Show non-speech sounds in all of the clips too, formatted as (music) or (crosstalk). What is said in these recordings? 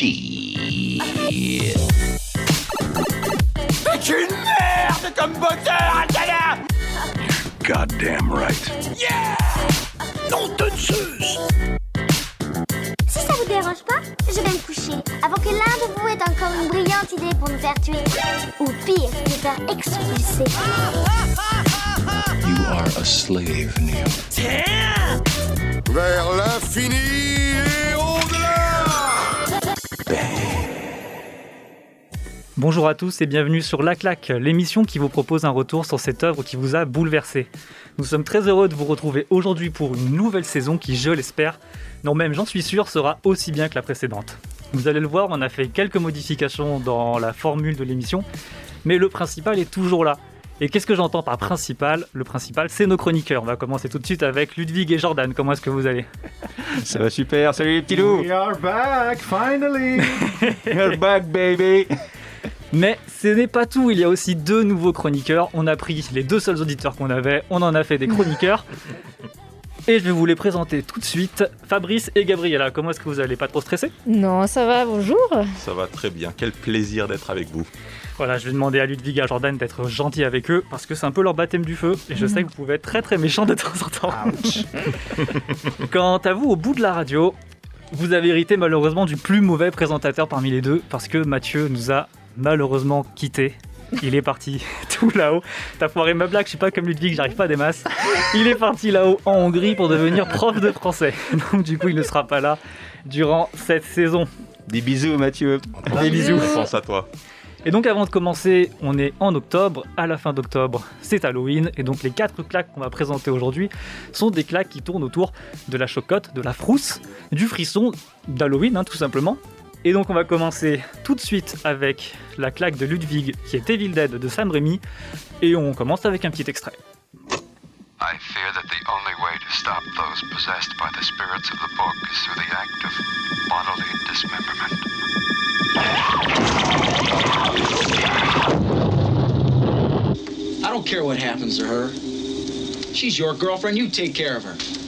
Shit. C'est une merde comme moteur, Alcala Goddamn right. Yeah Non de Zeus Si ça vous dérange pas, je vais me coucher avant que l'un de vous ait encore une brillante idée pour nous faire tuer. Ou pire, nous faire expulser. You are a slave, Neo. Tiens Vers l'infini et Bonjour à tous et bienvenue sur La Claque, l'émission qui vous propose un retour sur cette œuvre qui vous a bouleversé. Nous sommes très heureux de vous retrouver aujourd'hui pour une nouvelle saison qui, je l'espère, non même j'en suis sûr, sera aussi bien que la précédente. Vous allez le voir, on a fait quelques modifications dans la formule de l'émission, mais le principal est toujours là. Et qu'est-ce que j'entends par principal? Le principal, c'est nos chroniqueurs. On va commencer tout de suite avec Ludwig et Jordan. Comment est-ce que vous allez? Ça va super, salut les petits loups We are back, finally! (laughs) You're back baby Mais ce n'est pas tout, il y a aussi deux nouveaux chroniqueurs. On a pris les deux seuls auditeurs qu'on avait, on en a fait des chroniqueurs. Et je vais vous les présenter tout de suite. Fabrice et Gabriella, comment est-ce que vous allez? Pas trop stressé? Non, ça va, bonjour. Ça va très bien, quel plaisir d'être avec vous. Voilà, je vais demander à Ludwig et à Jordan d'être gentils avec eux parce que c'est un peu leur baptême du feu et je sais que vous pouvez être très très méchants de temps en temps. (laughs) Quant à vous, au bout de la radio, vous avez hérité malheureusement du plus mauvais présentateur parmi les deux parce que Mathieu nous a malheureusement quittés. Il est parti (laughs) tout là-haut. T'as foiré ma blague, je suis pas comme Ludwig, j'arrive pas à des masses. Il est parti là-haut en Hongrie pour devenir prof de français. (laughs) Donc du coup, il ne sera pas là durant cette saison. Des bisous Mathieu Des bisous. Je pense à toi. Et donc avant de commencer, on est en octobre, à la fin d'octobre, c'est Halloween, et donc les quatre claques qu'on va présenter aujourd'hui sont des claques qui tournent autour de la chocotte, de la frousse, du frisson, d'Halloween hein, tout simplement. Et donc on va commencer tout de suite avec la claque de Ludwig qui est Evil Dead de Sam Raimi, et on commence avec un petit extrait. I fear that the only way to stop those possessed by the spirits of the book is through the act of bodily dismemberment. I don't care what happens to her. She's your girlfriend. You take care of her.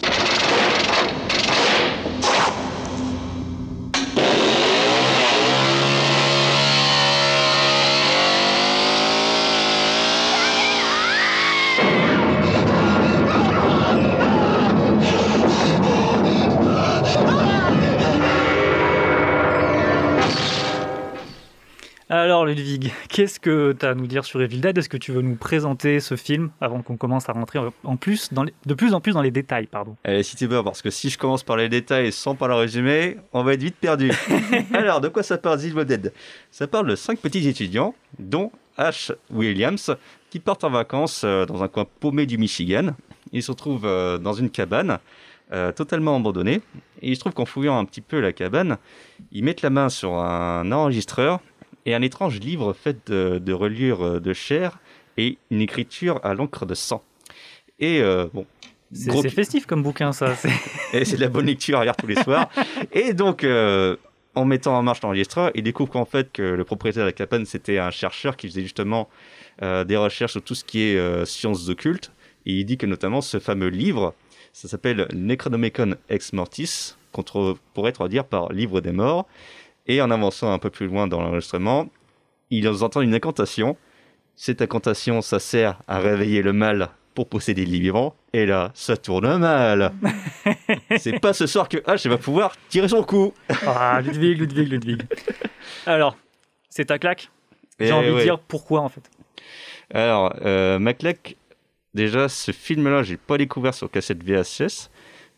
Alors Ludwig, qu'est-ce que tu as à nous dire sur Evil Dead? Est-ce que tu veux nous présenter ce film avant qu'on commence à rentrer en plus dans les- de plus en plus dans les détails pardon? Allez, si tu veux, parce que si je commence par les détails sans par le résumé, on va être vite perdu. (laughs) Alors, de quoi ça parle Evil Dead? Ça parle de cinq petits étudiants, dont Ash Williams, qui partent en vacances euh, dans un coin paumé du Michigan. Ils se retrouvent euh, dans une cabane, euh, totalement abandonnée. Et il se trouve qu'en fouillant un petit peu la cabane, ils mettent la main sur un enregistreur et un étrange livre fait de, de reliures euh, de chair et une écriture à l'encre de sang. Et euh, bon, C'est Gros festif comme bouquin ça. (laughs) et c'est de la bonne lecture à lire tous les soirs. Et donc, euh, en mettant en marche l'enregistreur, il découvre qu'en fait, que le propriétaire de la cabane, c'était un chercheur qui faisait justement euh, des recherches sur tout ce qui est euh, sciences occultes. Et il dit que notamment ce fameux livre, ça s'appelle Necronomicon Ex Mortis, contre, pourrait traduire par Livre des morts. Et en avançant un peu plus loin dans l'enregistrement, ils entendent une incantation. Cette incantation, ça sert à réveiller le mal pour posséder les vivants. Et là, ça tourne mal. (laughs) C'est pas ce soir que H va pouvoir tirer son coup. Ah Ludwig, Ludwig, Ludwig. Alors, c'est ta claque J'ai Eh envie de dire pourquoi en fait. Alors, euh, Maclec, déjà, ce film-là, j'ai pas découvert sur cassette VHS,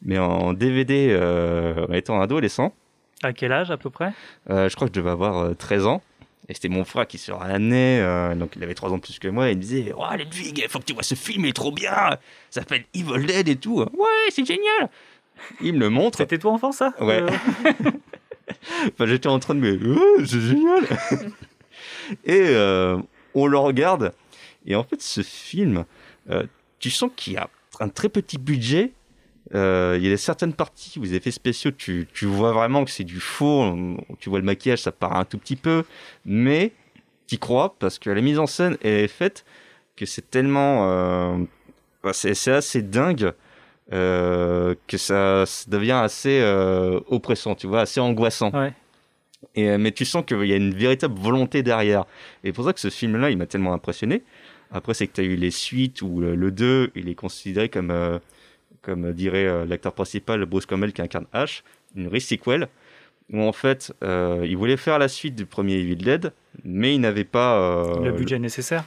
mais en DVD euh, étant adolescent. À quel âge à peu près? Euh, je crois que je devais avoir euh, 13 ans. Et c'était mon frère qui sera l'année, euh, donc il avait 3 ans de plus que moi, et il me disait Oh, Ludwig, il faut que tu vois ce film, il est trop bien Ça s'appelle Evil Dead et tout. Ouais, c'est génial Il me le montre. C'était toi enfant ça? Ouais. Euh, (laughs) Enfin, j'étais en train de me Oh, c'est génial (laughs) Et euh, on le regarde. Et en fait, ce film, euh, tu sens qu'il y a un très petit budget. Euh, il y a certaines parties où les effets spéciaux, tu, tu vois vraiment que c'est du faux. Tu vois le maquillage, ça part un tout petit peu. Mais tu crois parce que la mise en scène est faite que c'est tellement. euh, c'est assez dingue euh, que ça, ça devient assez euh, oppressant, tu vois, assez angoissant. Ouais. Et, mais tu sens qu'il y a une véritable volonté derrière. Et pour ça que ce film-là, il m'a tellement impressionné. Après, c'est que tu as eu les suites où le, le 2, il est considéré comme, euh, comme dirait euh, l'acteur principal, Bruce Campbell, qui incarne Ash, une re-sequel, où en fait, euh, il voulait faire la suite du premier Evil Dead, mais il n'avait pas... euh, Le budget nécessaire?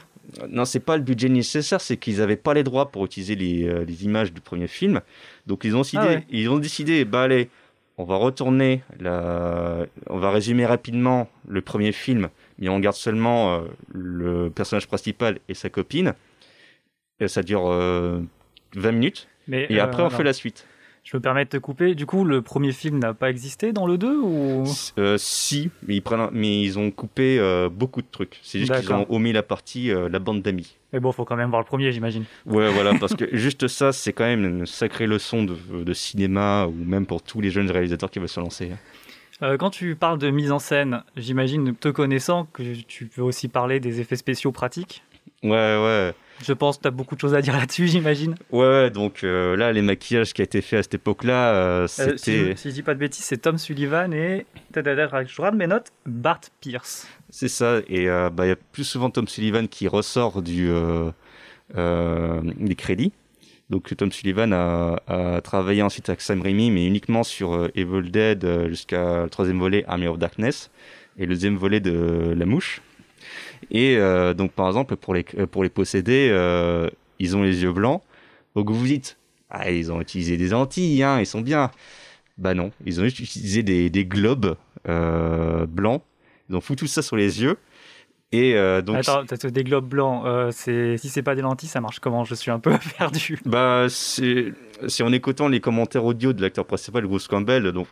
non, c'est pas le budget nécessaire, c'est qu'ils n'avaient pas les droits pour utiliser les, euh, les images du premier film. Donc ils ont décidé, Ah ouais. ils ont décidé, bah allez, on va retourner, la... on va résumer rapidement le premier film, mais on garde seulement euh, le personnage principal et sa copine. Et ça dure euh, 20 minutes, Mais, et euh, après on alors, fait la suite. Je me permets de te couper. Du coup, le premier film n'a pas existé dans le 2 ou? Euh, si, mais ils, prennent, mais ils ont coupé euh, beaucoup de trucs. C'est juste qu'ils ont omis la partie, euh, la bande d'amis. Mais bon, faut quand même voir le premier, j'imagine. Ouais, voilà, parce que (laughs) juste ça, c'est quand même une sacrée leçon de, de cinéma, ou même pour tous les jeunes réalisateurs qui veulent se lancer. Euh, quand tu parles de mise en scène, j'imagine, te connaissant, que tu peux aussi parler des effets spéciaux pratiques? Ouais, ouais. Je pense que tu as beaucoup de choses à dire là-dessus, (laughs) j'imagine. Ouais, donc euh, là, les maquillages qui a été fait à cette époque-là, euh, Euh, c'était... si, je- si je dis pas de bêtises, c'est Tom Sullivan et. Je regarde mes notes. Bart Pierce. C'est ça, et euh, bah, il y a plus souvent Tom Sullivan qui ressort du, des crédits. Donc Tom Sullivan a, a travaillé ensuite avec Sam Raimi, mais uniquement sur Evil Dead jusqu'à le troisième volet, Army of Darkness, et le deuxième volet de La Mouche. Et euh, donc par exemple, pour les, pour les posséder, euh, ils ont les yeux blancs. Donc vous vous dites, ah, ils ont utilisé des Antilles, hein, ils sont bien. Bah non, ils ont juste utilisé des, des globes euh, blancs. Ils ont foutu ça sur les yeux. Et euh, donc, Attends, des globes blancs. euh, c'est- si c'est pas des lentilles, ça marche comment? Je suis un peu (laughs) perdu. bah, c'est en écoutant les commentaires audio de l'acteur principal, Bruce Campbell. Donc,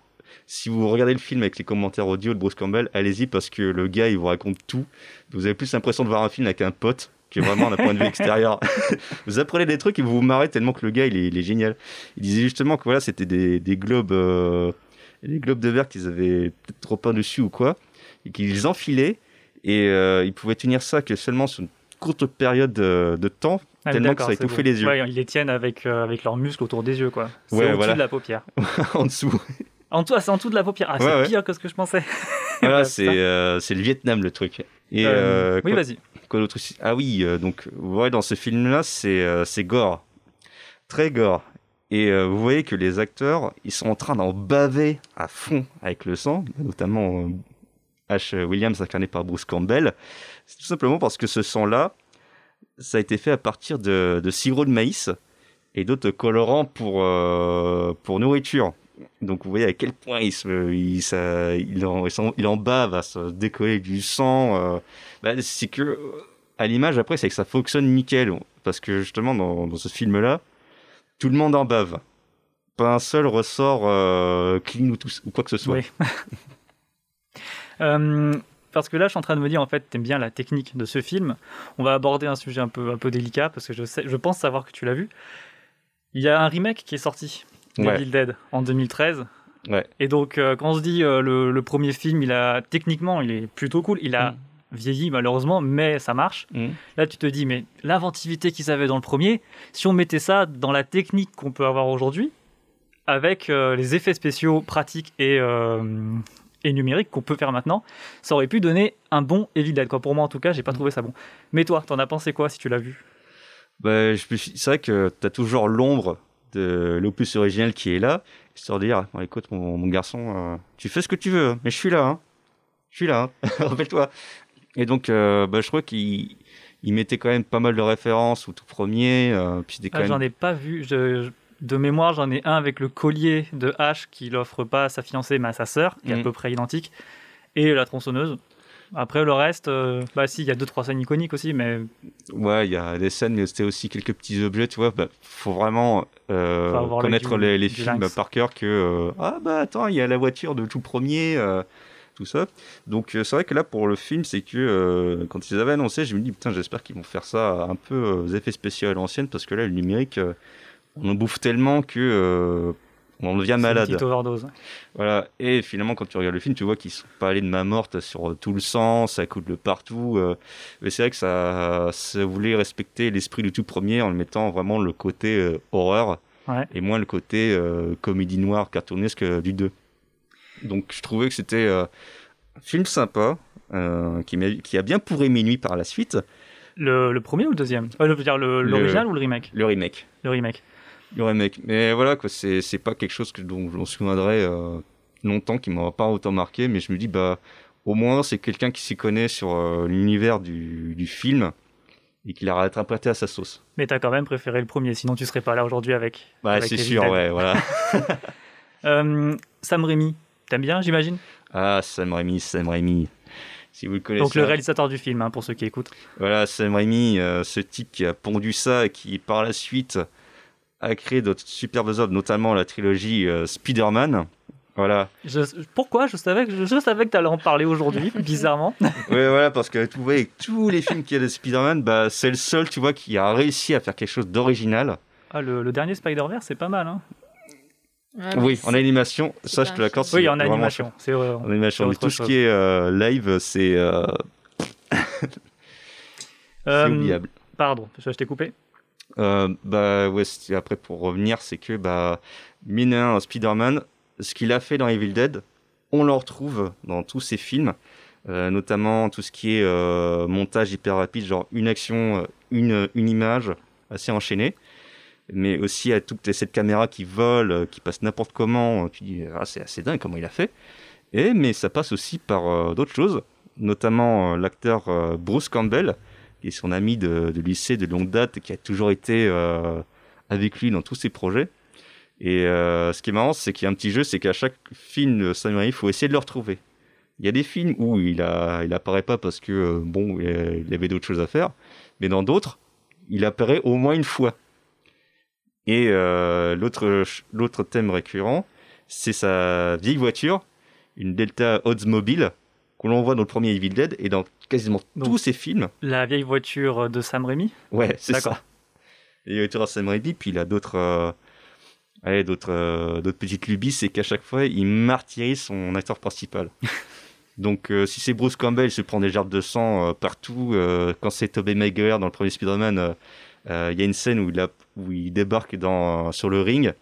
si vous regardez le film avec les commentaires audio de Bruce Campbell, allez-y parce que le gars, il vous raconte tout. Vous avez plus l'impression de voir un film avec un pote que vraiment d'un point de vue extérieur. (laughs) vous apprenez des trucs et vous vous marrez tellement que le gars, il est, il est génial. Il disait justement que voilà, c'était des, des globes, euh, des globes de verre qu'ils avaient peut-être trop peint dessus ou quoi, et qu'ils enfilaient et euh, ils pouvaient tenir ça que seulement sur une courte période de, de temps, Ah, tellement que ça étouffait les yeux. Ouais, ils les tiennent avec, euh, avec leurs muscles autour des yeux, quoi. C'est Ouais, au-dessus voilà. de la paupière. (laughs) en dessous. En ah, c'est en dessous de la paupière. Ah, Ouais, c'est ouais. pire que ce que je pensais. (laughs) Voilà, c'est euh, le Vietnam le truc. Et Euh, euh, oui, vas-y. quoi d'autre Ah oui, euh, donc vous voyez dans ce film-là, c'est gore, très gore. Et vous voyez que les acteurs, ils sont en train d'en baver à fond avec le sang, notamment Ash Williams incarné par Bruce Campbell. C'est tout simplement parce que ce sang-là, ça a été fait à partir de, de sirop de maïs et d'autres colorants pour euh, pour nourriture. Donc vous voyez à quel point il se, il, il, en, il en bave à se décoller du sang. euh. Bah, c'est que à l'image après, c'est que ça fonctionne nickel parce que justement dans, ce film-là, tout le monde en bave. Pas un seul ressort euh, clean ou, tout, ou quoi que ce soit. (laughs) Euh, parce que là, je suis en train de me dire, en fait, t'aimes bien la technique de ce film. On va aborder un sujet un peu, un peu délicat, parce que je, sais, je pense savoir que tu l'as vu. Il y a un remake qui est sorti, Ouais. Evil Dead, en 2013. Ouais. Et donc, euh, quand on se dit euh, le, le premier film, il a techniquement, il est plutôt cool. Il a Mm. vieilli malheureusement, mais ça marche. Mm. Là, tu te dis, mais l'inventivité qu'ils avaient dans le premier, si on mettait ça dans la technique qu'on peut avoir aujourd'hui, avec euh, les effets spéciaux pratiques et, et numériques qu'on peut faire maintenant, ça aurait pu donner un bon Evil Dead. Quoi. Pour moi, en tout cas, j'ai pas trouvé ça bon. Mais toi, t'en as pensé quoi si tu l'as vu? Bah, c'est vrai que tu as toujours l'ombre de l'opus original qui est là, histoire de dire, Bon, écoute mon, mon garçon, euh, tu fais ce que tu veux, hein, mais je suis là, hein. je suis là, hein. (laughs) rappelle-toi. Et donc, euh, bah, je crois qu'il il mettait quand même pas mal de références au tout premier, euh, puis quand Ah, même... J'en ai pas vu. Je- je- de mémoire, j'en ai un avec le collier de H qu'il offre pas à sa fiancée, mais à sa sœur, qui est à Mhm. peu près identique, et la tronçonneuse. Après, le reste, euh, bah si, il y a deux, trois scènes iconiques aussi, mais Ouais, il y a des scènes, mais c'était aussi quelques petits objets, tu vois. Bah, faut vraiment euh, Faut connaître du- les, du films lynx. par cœur que euh, ah bah attends, il y a la voiture de tout premier, tout ça. Donc c'est vrai que là pour le film, c'est que quand ils avaient annoncé, je me dis putain, j'espère qu'ils vont faire ça un peu aux effets spéciaux à l'ancienne parce que là le numérique, on en bouffe tellement que on en devient c'est une malade. petite overdose. Voilà. Et finalement, quand tu regardes le film, tu vois qu'ils sont pas allés de main morte sur euh, tout le sang, ça coule de partout. euh, mais c'est vrai que ça, ça voulait respecter l'esprit du tout premier en le mettant vraiment le côté euh, horreur Ouais. et moins le côté euh, comédie noire cartoonesque du 2. Donc je trouvais que c'était euh, Film sympa, qui, a bien pourri mes nuits par la suite. Le, le premier ou le deuxième? Euh, Je veux dire le- Le- l'original ou le remake? Le remake. Le remake. Le remake. Mais voilà, quoi, c'est, c'est pas quelque chose que, dont je m'en souviendrai euh, longtemps, qui m'aura pas autant marqué, mais je me dis, bah, au moins, c'est quelqu'un qui s'y connaît sur euh, l'univers du, du film et qui l'a interprété à sa sauce. Mais t'as quand même préféré le premier, sinon tu serais pas là aujourd'hui avec. Bah, avec c'est sûr, ouais, voilà. (laughs) Euh, Sam Raimi, t'aimes bien, j'imagine? Ah, Sam Raimi, Sam Raimi. Si vous le connaissez. Donc le réalisateur du film, hein, pour ceux qui écoutent. Voilà, Sam Raimi, ce type qui a pondu ça et qui, par la suite, a créé d'autres superbes œuvres, notamment la trilogie euh, Spider-Man. Voilà. Je- pourquoi? Je savais que je, je savais que t'allais en parler aujourd'hui, (laughs) bizarrement. Ouais, voilà, parce que tu vois, avec tous les films qu'il y a de Spider-Man, bah, c'est le seul, tu vois, qui a réussi à faire quelque chose d'original. Ah, le, le dernier Spider-Verse, c'est pas mal. Hein. oui, en animation, ça, je te l'accorde. Oui, c'est en animation. C'est euh, En animation, c'est mais tout ce qui est euh, live, c'est euh, (laughs) Euh, oubliable. Pardon, je t'ai coupé. Euh, bah ouais, après pour revenir, c'est que bah mine Spider-Man, ce qu'il a fait dans Evil Dead, on le retrouve dans tous ses films, euh, notamment tout ce qui est euh, montage hyper rapide, genre une action, une, image assez enchaînée, mais aussi à toutes cette caméra qui vole, qui passe n'importe comment, tu dis ah, c'est assez dingue comment il a fait. Mais ça passe aussi par d'autres choses, notamment l'acteur Bruce Campbell, qui est son ami de, lycée de longue date qui a toujours été euh, avec lui dans tous ses projets. Et euh, ce qui est marrant, c'est qu'il y a un petit jeu, c'est qu'à chaque film de Sam Raimi, il faut essayer de le retrouver. Il y a des films où il a, il apparaît pas parce que euh, bon, il avait d'autres choses à faire, mais dans d'autres, il apparaît au moins une fois. Et l'autre, l'autre thème récurrent, c'est sa vieille voiture, une Delta Oldsmobile, que l'on voit dans le premier Evil Dead et dans quasiment Donc, tous ses films. La vieille voiture de Sam Raimi? Ouais, c'est ça. Et il a Sam Raimi, puis il a d'autres, euh, allez, d'autres, euh, d'autres petites lubies, c'est qu'à chaque fois, il martyrise son acteur principal. (laughs) Donc, euh, si c'est Bruce Campbell, il se prend des gerbes de sang partout. quand c'est Tobey Maguire dans le premier Spider-Man, il y a une scène où il, a, où il débarque dans, sur le ring.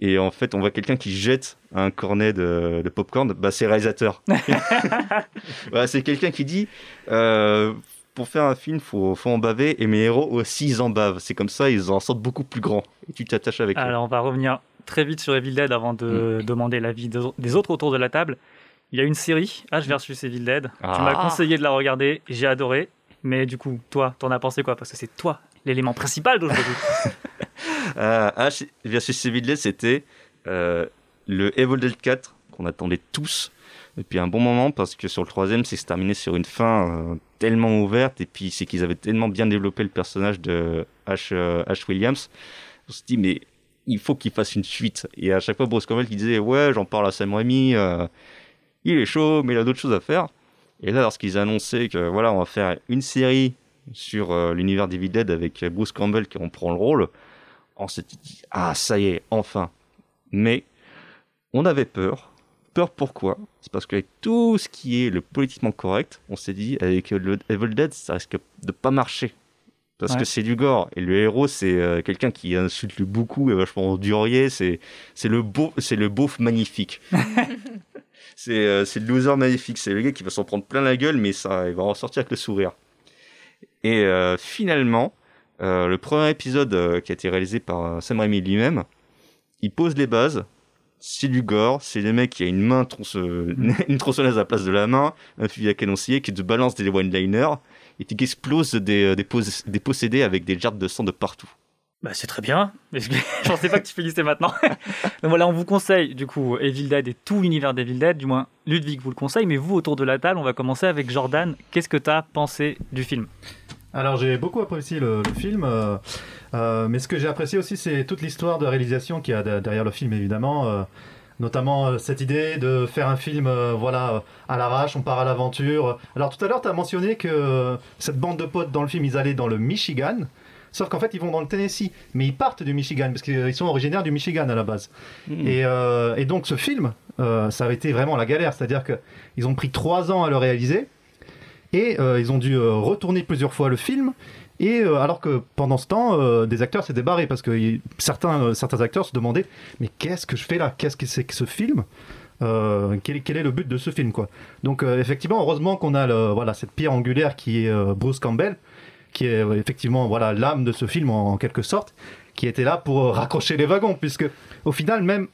Et en fait, on voit quelqu'un qui jette un cornet de, de popcorn. Bah, c'est réalisateur. (laughs) (laughs) C'est quelqu'un qui dit euh, pour faire un film, faut, faut en baver, et mes héros aussi, ils en bavent. C'est comme ça, ils en sortent beaucoup plus grands. Et tu t'attaches avec eux. Alors, on va revenir très vite sur Evil Dead avant de Mm. demander l'avis de- des autres autour de la table. Il y a une série, H versus Evil Dead. Tu Ah. m'as conseillé de la regarder, j'ai adoré. Mais du coup, toi, t'en as pensé quoi? Parce que c'est toi l'élément principal d'aujourd'hui. (laughs) Euh, H versus Dead, c'était euh, le Evil Dead 4 qu'on attendait tous depuis un bon moment parce que sur le troisième, c'est terminé sur une fin euh, tellement ouverte et puis c'est qu'ils avaient tellement bien développé le personnage de H, euh, H. Williams. On se dit, mais il faut qu'il fasse une suite. Et à chaque fois, Bruce Campbell qui disait, ouais, j'en parle à Sam Raimi, euh, il est chaud, mais il a d'autres choses à faire. Et là, lorsqu'ils annonçaient que voilà, on va faire une série sur euh, l'univers d'Evil Dead avec Bruce Campbell qui en prend le rôle, on s'est dit ah ça y est enfin. Mais on avait peur. Peur pourquoi? C'est parce qu'avec tout ce qui est le politiquement correct on s'est dit avec le Evil Dead ça risque de pas marcher. Parce Ouais. que c'est du gore. Et le héros c'est euh, quelqu'un qui insulte beaucoup et vachement endurier c'est c'est le beau c'est le beauf magnifique. (laughs) C'est euh, c'est le loser magnifique. C'est le gars qui va s'en prendre plein la gueule mais ça il va en sortir avec le sourire. Et euh, finalement euh, le premier épisode euh, qui a été réalisé par euh, Sam Raimi lui-même, il pose les bases. C'est du gore, c'est le mec qui a une main (laughs) une tronçonneuse à la place de la main, un fusil à canoncier qui te balance des one-liners et qui explose des, des, pos- des possédés avec des gerbes de sang de partout. Bah, c'est très bien. (laughs) Je pensais pas que tu finissais maintenant. (laughs) Donc voilà, on vous conseille du coup Evil Dead et tout l'univers d'Evil Dead. Du moins, Ludwig vous le conseille. Mais vous, autour de la table, on va commencer avec Jordan. Qu'est-ce que tu as pensé du film? Alors j'ai beaucoup apprécié le, le film, euh, euh, mais ce que j'ai apprécié aussi c'est toute l'histoire de réalisation qu'il y a de- derrière le film évidemment, euh, notamment cette idée de faire un film voilà à l'arrache, on part à l'aventure. Alors tout à l'heure tu as mentionné que cette bande de potes dans le film ils allaient dans le Michigan. Sauf qu'en fait, ils vont dans le Tennessee, mais ils partent du Michigan parce qu'ils sont originaires du Michigan à la base. Et, euh, et donc, ce film, ça a été vraiment la galère. C'est-à-dire qu'ils ont pris trois ans à le réaliser. Et euh, ils ont dû euh, retourner plusieurs fois le film. Et euh, alors que pendant ce temps, des acteurs s'étaient barrés parce que certains, certains acteurs se demandaient Mais qu'est-ce que je fais là? Qu'est-ce que c'est que ce film? Quel, est- le but de ce film. Donc effectivement, heureusement qu'on a voilà cette pierre angulaire qui est Bruce Campbell, qui est effectivement voilà l'âme de ce film en, en quelque sorte, qui était là pour raccrocher les wagons, puisque au final même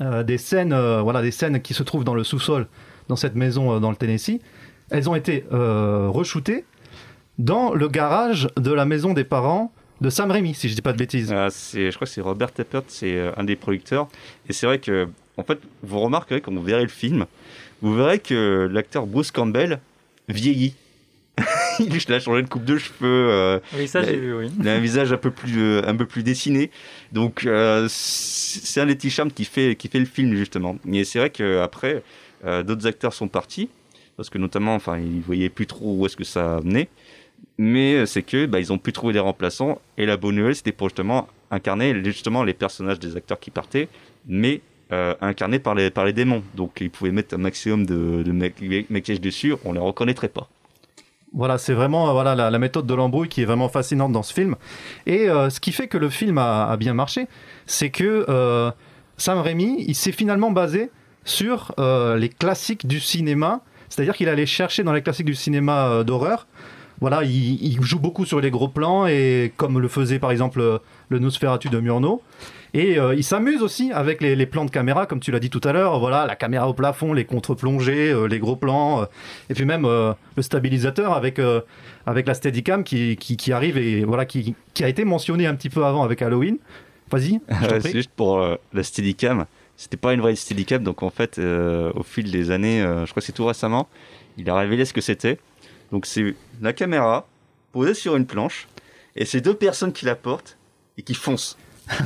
des scènes voilà des scènes qui se trouvent dans le sous-sol dans cette maison dans le Tennessee, elles ont été euh, reshootées dans le garage de la maison des parents de Sam Raimi, si je dis pas de bêtises. Euh, c'est, je crois que c'est Robert Tappert, c'est euh, un des producteurs. Et c'est vrai que, en fait, vous remarquerez quand vous verrez le film, vous verrez que l'acteur Bruce Campbell vieillit. (laughs) il a changé de coupe de cheveux. euh, Oui, ça j'ai vu, oui. Il a un visage un peu plus, euh, un peu plus dessiné. Donc, euh, c'est c'est un des petits charmes qui fait, qui fait le film, justement. Et c'est vrai qu'après, euh, d'autres acteurs sont partis. Parce que notamment, enfin, ils voyaient plus trop où est-ce que ça venait. Mais euh, c'est que bah, ils ont pu trouver des remplaçants. Et la bonne nouvelle, c'était pour justement incarner justement les personnages des acteurs qui partaient, mais euh, incarnés par les, par les démons. Donc ils pouvaient mettre un maximum de, de ma- maquillage dessus, on les reconnaîtrait pas. Voilà, c'est vraiment voilà, la, méthode de l'embrouille qui est vraiment fascinante dans ce film. Et euh, ce qui fait que le film a, bien marché, c'est que euh, Sam Raimi, il s'est finalement basé sur les classiques du cinéma. C'est-à-dire qu'il allait chercher dans les classiques du cinéma euh, d'horreur. Voilà, il, il joue beaucoup sur les gros plans, et comme le faisait par exemple euh, le Nosferatu de Murnau. Et euh, il s'amuse aussi avec les, les plans de caméra, comme tu l'as dit tout à l'heure. Voilà, la caméra au plafond, les contre-plongées, euh, les gros plans, euh, et puis même le stabilisateur avec avec la Steadicam qui, qui, qui arrive et voilà qui, qui a été mentionné un petit peu avant avec Halloween. Vas-y. (laughs) juste pour la Steadicam. C'était pas une vraie Steadicam, donc en fait, euh, au fil des années, euh, je crois que c'est tout récemment, il a révélé ce que c'était. Donc c'est la caméra posée sur une planche, et c'est deux personnes qui la portent et qui foncent. (laughs)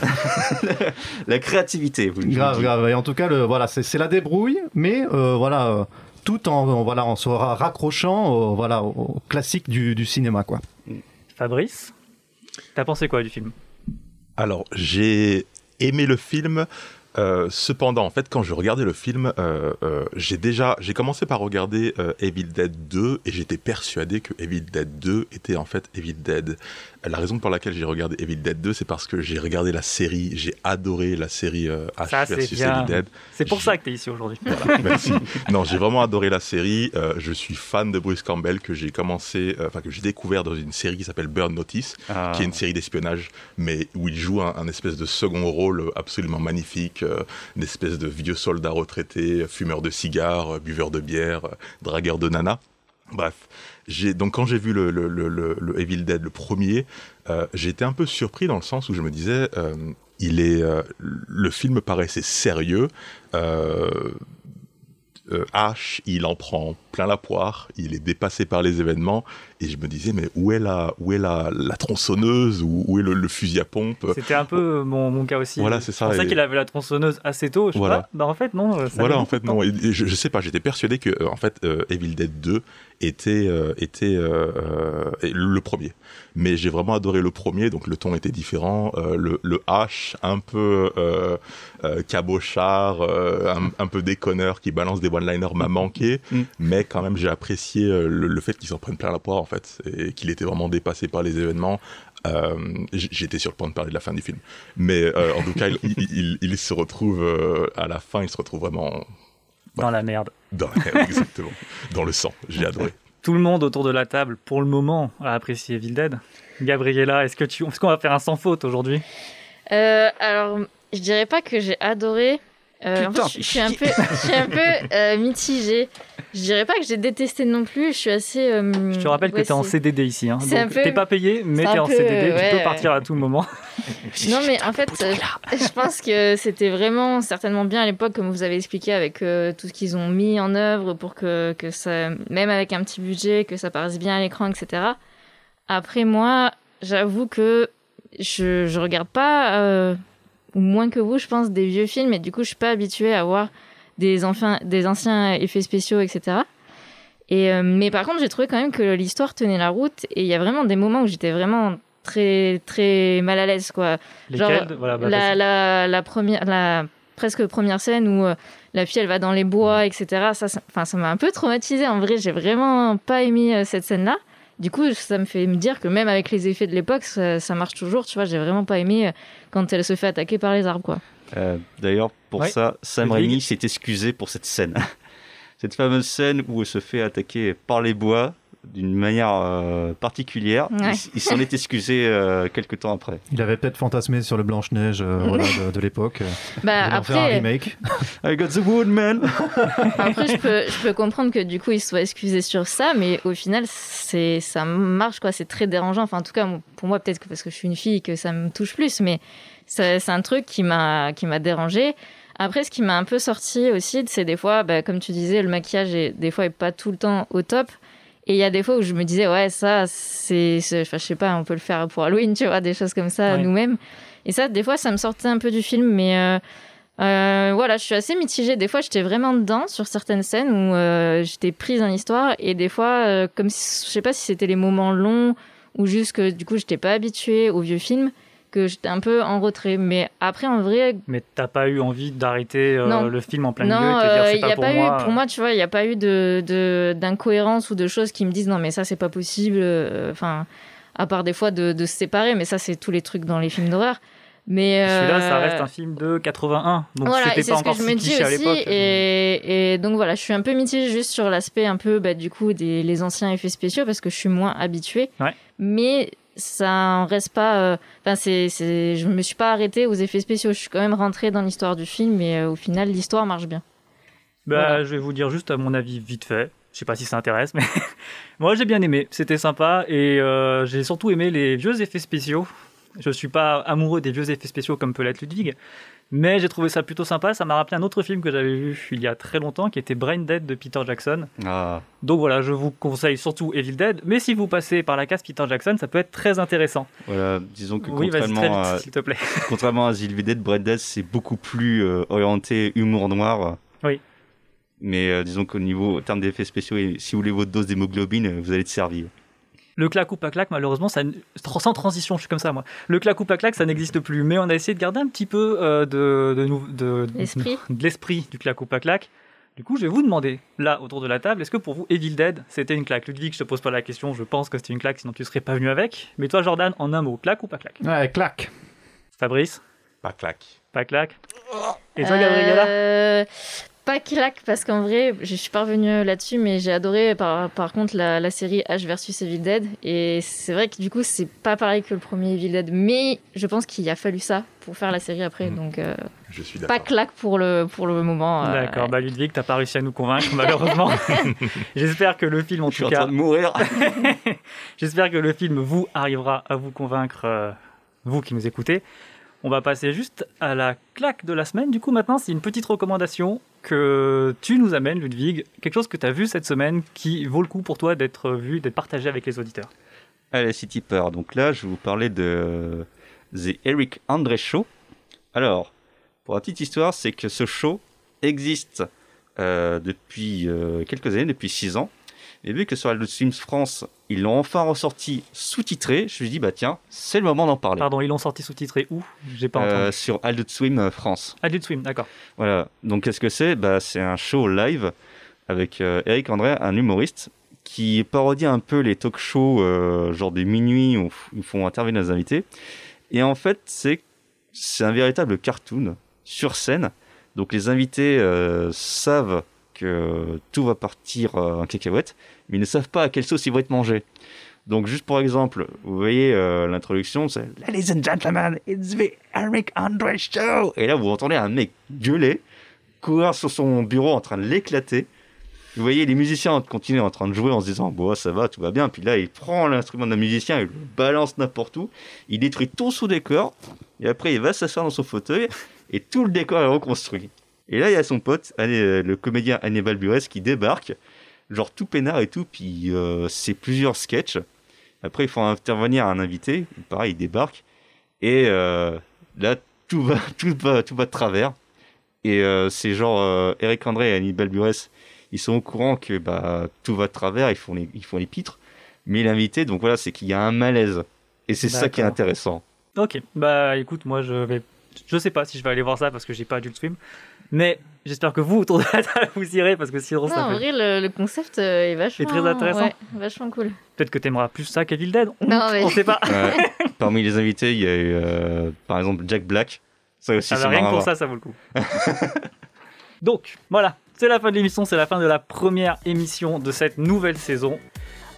la, créativité, vous Grave, grave. Et en tout cas, le, voilà, c'est c'est la débrouille, mais euh, voilà, euh, tout en, en- voilà, en se ra- raccrochant au, voilà, au classique du, du cinéma, quoi. Fabrice, t'as pensé quoi du film? Alors, j'ai aimé le film. Euh, cependant, en fait, quand je regardais le film, euh, euh, j'ai déjà, j'ai commencé par regarder Evil Dead 2 et j'étais persuadé que Evil Dead 2 était en fait Evil Dead. La raison pour laquelle j'ai regardé Evil Dead 2, c'est parce que j'ai regardé la série, j'ai adoré la série euh, H Ça, versus. Evil Dead. C'est pour ça que t'es ici aujourd'hui. Voilà, merci. Non, j'ai vraiment adoré la série. Je suis fan de Bruce Campbell que j'ai commencé, enfin que j'ai découvert dans une série qui s'appelle Burn Notice, Ah. qui est une série d'espionnage, mais où il joue un, un espèce de second rôle absolument magnifique, une espèce de vieux soldat retraité, fumeur de cigares, euh, buveur de bière, euh, dragueur de nana. Bref, donc quand j'ai vu le, le, le, Evil Dead, le premier, euh, été un peu surpris dans le sens où je me disais, euh, il est, euh, le film paraissait sérieux. Euh, euh, Ash, il en prend plein la poire, il est dépassé par les événements, et je me disais, mais où est la, où est la, la tronçonneuse, ou où est le, le fusil à pompe? C'était un peu mon, mon cas aussi. Voilà, c'est ça, pensais et- qu'il avait la tronçonneuse assez tôt. Je sais Voilà. pas. Bah, en fait, non. ça Voilà, en fait, non. Et, et je, je sais pas, j'étais persuadé que, euh, en fait, euh, Evil Dead 2 était, euh, était euh, euh, le premier. Mais j'ai vraiment adoré le premier, donc le ton était différent. Euh, le, le H, un peu euh, euh, cabochard, euh, un, un peu déconneur, qui balance des one-liners, m'a manqué. Mm. Mais quand même, j'ai apprécié le, le fait qu'ils s'en prennent plein la poire, en fait, et qu'il était vraiment dépassé par les événements. Euh, J'étais sur le point de parler de la fin du film. Mais euh, en tout cas, il, il- il- il se retrouve, euh, à la fin, il se retrouve vraiment Dans la merde. dans, exactement. (laughs) Dans le sang. J'ai adoré. Tout le monde autour de la table, pour le moment, a apprécié Evil Dead. Gabriella, est-ce que tu, est-ce qu'on va faire un sans faute aujourd'hui? Euh, alors, je dirais pas que j'ai adoré. Euh, en fait, Putain, je, je suis un peu, je suis un peu (laughs) euh, mitigée. Je dirais pas que j'ai détesté non plus. Je suis assez. euh, Je te rappelle que tu es en CDD ici. Hein. Donc, peu- T'es pas payé, mais c'est tu es un en peu, CDD. tu peux ouais. partir à tout moment. Non, mais en fait, euh, je pense que c'était vraiment certainement bien à l'époque, comme vous avez expliqué, avec euh, tout ce qu'ils ont mis en œuvre pour que, que ça, même avec un petit budget, que ça paraisse bien à l'écran, etc. Après, moi, j'avoue que je, je regarde pas, euh, ou moins que vous, je pense, des vieux films, et du coup, je suis pas habituée à voir des, enfin, des anciens effets spéciaux, etc. Et, euh, mais par contre, j'ai trouvé quand même que l'histoire tenait la route, et il y a vraiment des moments où j'étais vraiment très, très mal à l'aise, quoi. Genre, voilà, bah, la, la, la première, la presque première scène où euh, la fille elle va dans les bois, etc. Ça, ça- enfin, ça m'a un peu traumatisée. En vrai, j'ai vraiment pas aimé euh, cette scène-là. Du coup, ça me fait me dire que même avec les effets de l'époque, ça, ça marche toujours. Tu vois, j'ai vraiment pas aimé euh, quand elle se fait attaquer par les arbres, quoi. Euh, D'ailleurs, pour Ouais. ça, Sam. Raimi s'est excusé pour cette scène. (laughs) cette fameuse scène où elle se fait attaquer par les bois d'une manière euh, particulière. Ouais. Il, il s'en est excusé euh, quelques temps après. Il avait peut-être fantasmé sur le Blanche-Neige euh, voilà, de, de l'époque. (laughs) Bah, faire un après- remake. (laughs) I got the wood, man Après, je peux, je peux comprendre que du coup, il soit excusé sur ça, mais au final, c'est, ça marche, quoi. C'est très dérangeant. Enfin, en tout cas, pour moi, peut-être que parce que je suis une fille, que ça me touche plus, mais c'est, c'est un truc qui m'a, qui m'a dérangé. Après, ce qui m'a un peu sorti aussi, c'est des fois, bah, comme tu disais, le maquillage est des fois est pas tout le temps au top. Et il y a des fois où je me disais, ouais, ça, c'est, enfin, je sais pas, on peut le faire pour Halloween, tu vois, des choses comme ça Ouais. nous-mêmes. Et ça, des fois, ça me sortait un peu du film, mais euh, euh, voilà, je suis assez mitigée. Des fois, j'étais vraiment dedans sur certaines scènes où euh, j'étais prise dans l'histoire, et des fois, comme si, je sais pas si c'était les moments longs ou juste que du coup, j'étais pas habituée aux vieux films, que j'étais un peu en retrait. Mais après, en vrai, Mais t'as pas eu envie d'arrêter euh, le film en plein non, milieu et te dire euh, c'est il pas y a pour pas moi. eu, pour moi, tu vois, il n'y a pas eu de, de- d'incohérence ou de choses qui me disent non, mais ça, c'est pas possible. euh, Enfin, à part des fois de, de se séparer, mais ça, c'est tous les trucs dans les films d'horreur. Mais Celui-là, ça euh, reste un film de 81, donc voilà, c'était c'est pas ce que encore je me dis cliché à aussi. l'époque. Et, et donc voilà, je suis un peu mitigée juste sur l'aspect un peu, bah, du coup, des les anciens effets spéciaux parce que je suis moins habituée. Ouais. Mais ça en reste pas. euh, Enfin, c'est, c'est, je me suis pas arrêtée aux effets spéciaux. Je suis quand même rentrée dans l'histoire du film et euh, au final, l'histoire marche bien. Bah, Voilà. Je vais vous dire juste à mon avis vite fait. Je sais pas si ça intéresse, mais (laughs) moi j'ai bien aimé. C'était sympa et euh, j'ai surtout aimé les vieux effets spéciaux. Je suis pas amoureux des vieux effets spéciaux comme peut l'être Ludwig, mais j'ai trouvé ça plutôt sympa. Ça m'a rappelé un autre film que j'avais vu il y a très longtemps qui était Brain Dead de Peter Jackson. Ah, Donc voilà, je vous conseille surtout Evil Dead, mais si vous passez par la case Peter Jackson, ça peut être très intéressant. voilà, disons que Oui, contrairement, vite, à, s'il te plaît. (laughs) contrairement à Evil Dead, Brad Dead, c'est beaucoup plus euh, orienté humour noir. Oui. Mais euh, disons qu'au niveau, en termes d'effets spéciaux, si vous voulez votre dose d'hémoglobine, euh, vous allez être servi. Le clac ou pas clac, malheureusement, ça, sans transition, je suis comme ça moi. Le clac ou pas clac, ça n'existe plus. Mais on a essayé de garder un petit peu euh, de, de, nou- de, L'esprit. de l'esprit du clac ou pas clac. Du coup, je vais vous demander, là, autour de la table, est-ce que pour vous, Evil Dead, c'était une claque? Ludwig, je te pose pas la question, je pense que c'était une claque, sinon tu serais pas venu avec. Mais toi, Jordan, en un mot, claque ou pas claque? Ouais, clac. Fabrice, Pas claque. pas claque Et toi, Gabriella Euh, Pas claque, parce qu'en vrai, je suis pas revenue là-dessus, mais j'ai adoré par, par contre la, la série H versus Evil Dead. Et c'est vrai que du coup, c'est pas pareil que le premier Evil Dead, mais je pense qu'il a fallu ça pour faire la série après. Mhm. Donc, euh, Je suis pas d'accord. claque pour le, pour le moment. euh, D'accord, bah Ludwig, t'as pas réussi à nous convaincre, malheureusement. (laughs) (laughs) J'espère que le film, en Je suis tout en cas, train de mourir. (laughs) J'espère que le film vous arrivera à vous convaincre, euh, vous qui nous écoutez. On va passer juste à la claque de la semaine. Du coup, maintenant, c'est une petite recommandation que tu nous amènes, Ludwig. Quelque chose que tu as vu cette semaine qui vaut le coup pour toi d'être vu, d'être partagé avec les auditeurs. Allez, City Peur. Donc là, je vais vous parler de The Eric Andre Show. Alors, pour la petite histoire, c'est que ce show existe euh, depuis euh, quelques années, depuis 6 ans. Et vu que sur Adult Swim France, ils l'ont enfin ressorti sous-titré, je me suis dit, bah tiens, c'est le moment d'en parler. Pardon, ils l'ont sorti sous-titré où? J'ai pas Euh, entendu. sur Adult Swim France. Adult Swim, d'accord. Voilà. Donc, qu'est-ce que c'est? Bah, C'est un show live avec euh, Eric André, un humoriste, qui parodie un peu les talk shows, euh, genre des minuit où ils font intervenir les invités. Et en fait, c'est c'est un véritable cartoon sur scène. Donc, les invités savent tout va partir euh, en cacahuète, mais ils ne savent pas à quelle sauce ils vont être mangés. Donc, juste pour exemple, vous voyez euh, l'introduction, c'est Ladies and gentlemen, it's the Eric Andre Show. Et là, vous entendez un mec gueuler, courir sur son bureau en train de l'éclater. Vous voyez les musiciens continuer en train de jouer en se disant bon ça va tout va bien puis là il prend l'instrument d'un musicien il le balance n'importe où il détruit tout son décor et après il va s'asseoir dans son fauteuil et tout le décor est reconstruit et là il y a son pote allez, le comédien Hannibal Buress qui débarque genre tout peinard et tout puis euh, c'est plusieurs sketchs après il faut intervenir un invité pareil il débarque et euh, là tout va (laughs) tout va tout va de travers et euh, c'est genre euh, Eric André et Hannibal Buress ils sont au courant que bah, tout va de travers, ils font les, ils font les pitres. Mais l'invité, donc voilà, c'est qu'il y a un malaise. Et c'est ça qui est intéressant. Ok, bah écoute, moi je vais. Je sais pas si je vais aller voir ça parce que j'ai pas Adult Swim. Mais j'espère que vous, autour de la table, (laughs) vous irez parce que sinon Non, ça en fait. vrai, le, le concept euh, est vachement. C'est très intéressant. ouais, vachement cool. Peut-être que t'aimeras plus ça qu'Evil Dead. On, Non, mais- on sait pas. (laughs) Ouais. (laughs) Parmi les invités, il y a eu, euh, par exemple, Jack Black, Ça aussi, Ah bah, rien que pour ça, ça vaut le coup. Donc, voilà, c'est la fin de l'émission, c'est la fin de la première émission de cette nouvelle saison.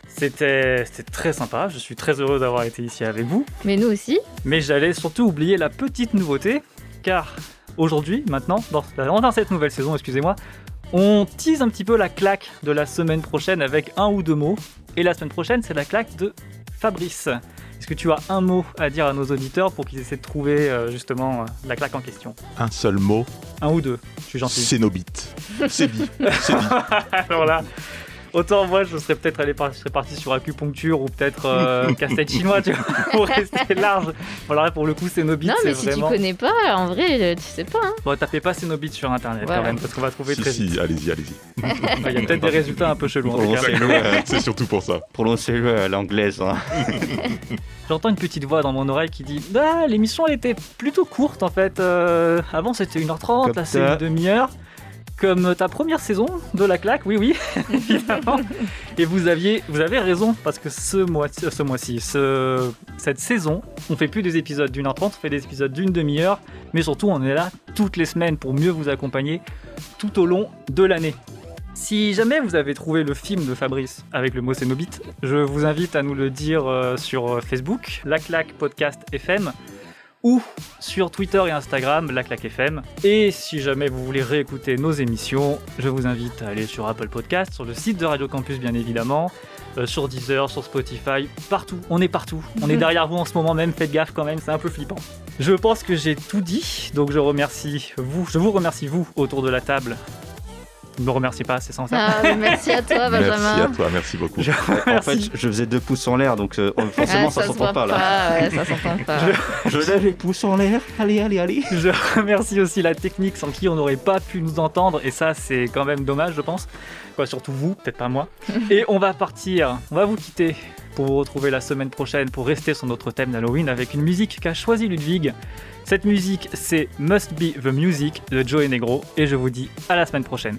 C'était c'était très sympa, je suis très heureux d'avoir été ici avec vous. Mais nous aussi. Mais j'allais surtout oublier la petite nouveauté, car aujourd'hui, maintenant, dans, dans cette nouvelle saison, excusez-moi, on tease un petit peu la claque de la semaine prochaine avec un ou deux mots. Et la semaine prochaine, c'est la claque de Fabrice. Est-ce que tu as un mot à dire à nos auditeurs pour qu'ils essaient de trouver euh, justement euh, la claque en question? Un seul mot, Un ou deux, je suis gentil. Cénobite. C'est dit. C'est dit. (laughs) Alors là, autant moi je serais peut-être allé par- je serais parti sur acupuncture ou peut-être euh, casse-tête chinois, tu vois, (laughs) pour rester large. Voilà, là, pour le coup, Cénobite, non, c'est mais si vraiment. tu connais pas, en vrai, euh, tu sais pas. Hein. Bon, tapez pas Cénobite sur internet Voilà. quand même, parce qu'on va trouver Si, très vite. si, allez-y, allez-y. Il y a peut-être des résultats un peu chelous euh, C'est surtout pour ça. prononcez-le à l'anglaise. hein. (laughs) J'entends une petite voix dans mon oreille qui dit Ah, l'émission elle était plutôt courte en fait. Euh, avant c'était 1h30, Comme là c'est une demi-heure. Comme ta première saison de la claque, oui, oui, (laughs) évidemment. Et vous, aviez, vous avez raison, parce que ce mois ce mois-ci, ce, cette saison, on fait plus des épisodes d'une heure trente, on fait des épisodes d'une demi-heure, mais surtout on est là toutes les semaines pour mieux vous accompagner tout au long de l'année. Si jamais vous avez trouvé le film de Fabrice avec le mot Cénobite, je vous invite à nous le dire euh, sur Facebook, La Claque Podcast FM, ou sur Twitter et Instagram, La Claque FM. Et si jamais vous voulez réécouter nos émissions, je vous invite à aller sur Apple Podcast, sur le site de Radio Campus bien évidemment, euh, sur Deezer, sur Spotify, partout. On est partout. On est derrière vous en ce moment même. Faites gaffe quand même, c'est un peu flippant. Je pense que j'ai tout dit, donc je remercie vous, je vous remercie vous autour de la table. Ne me remerciez pas, c'est sans ça. Ah, mais merci à toi, Merci Benjamin. à toi, merci beaucoup. Je En fait, remercie. je faisais deux pouces en l'air, donc euh, forcément Ah, ça se s'entend voit pas là. ouais, ça s'entend pas. Je lève les pouces en l'air. Allez, allez, allez. Je remercie aussi la technique sans qui on n'aurait pas pu nous entendre et ça c'est quand même dommage je pense. Quoi, surtout vous, peut-être pas moi. (laughs) Et on va partir, on va vous quitter pour vous retrouver la semaine prochaine pour rester sur notre thème d'Halloween avec une musique qu'a choisi Ludwig. Cette musique c'est Must Be the Music de Joe Negro et je vous dis à la semaine prochaine.